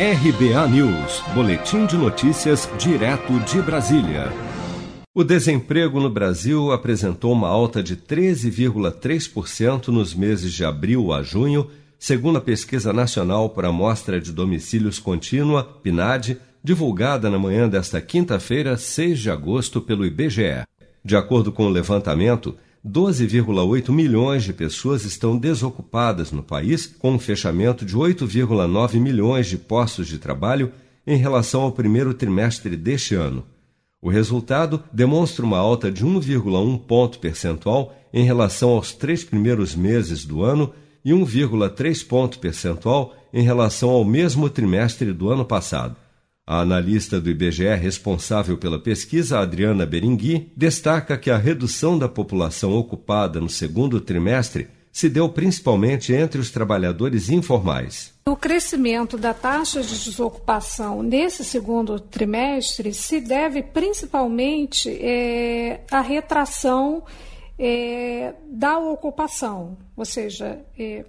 RBA News, Boletim de Notícias, direto de Brasília. O desemprego no Brasil apresentou uma alta de 13,3% nos meses de abril a junho, segundo a Pesquisa Nacional por Amostra de Domicílios Contínua, PNAD, divulgada na manhã desta quinta-feira, 6 de agosto, pelo IBGE. De acordo com o levantamento, 12,8 milhões de pessoas estão desocupadas no país, com um fechamento de 8,9 milhões de postos de trabalho em relação ao primeiro trimestre deste ano. O resultado demonstra uma alta de 1,1 ponto percentual em relação aos três primeiros meses do ano e 1,3 ponto percentual em relação ao mesmo trimestre do ano passado. A analista do IBGE responsável pela pesquisa, Adriana Beringui, destaca que a redução da população ocupada no segundo trimestre se deu principalmente entre os trabalhadores informais. O crescimento da taxa de desocupação nesse segundo trimestre se deve principalmente é, à retração é, da ocupação, ou seja, é,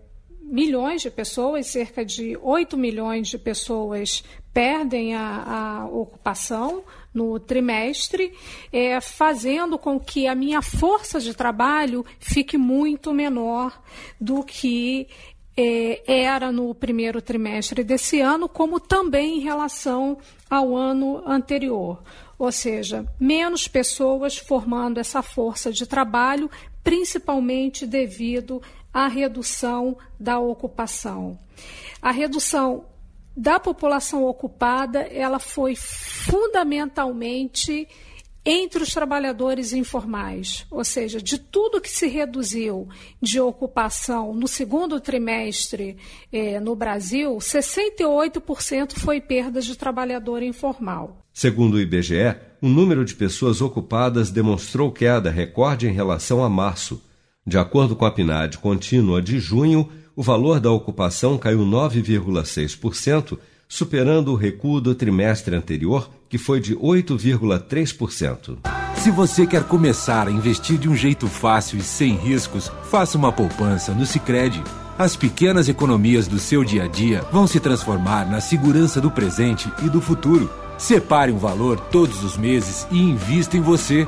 milhões de pessoas, cerca de 8 milhões de pessoas perdem a, a ocupação no trimestre, é, fazendo com que a minha força de trabalho fique muito menor do que é, era no primeiro trimestre desse ano, como também em relação ao ano anterior. Ou seja, menos pessoas formando essa força de trabalho, principalmente devido à redução da ocupação. A redução da população ocupada, ela foi fundamentalmente entre os trabalhadores informais, ou seja, de tudo que se reduziu de ocupação no segundo trimestre eh, no Brasil, 68% foi perda de trabalhador informal. Segundo o IBGE, o número de pessoas ocupadas demonstrou queda recorde em relação a março. De acordo com a PNAD contínua de junho, o valor da ocupação caiu 9,6%, superando o recuo do trimestre anterior, que foi de 8,3%. Se você quer começar a investir de um jeito fácil e sem riscos, faça uma poupança no Sicredi. As pequenas economias do seu dia a dia vão se transformar na segurança do presente e do futuro. Separe um valor todos os meses e invista em você.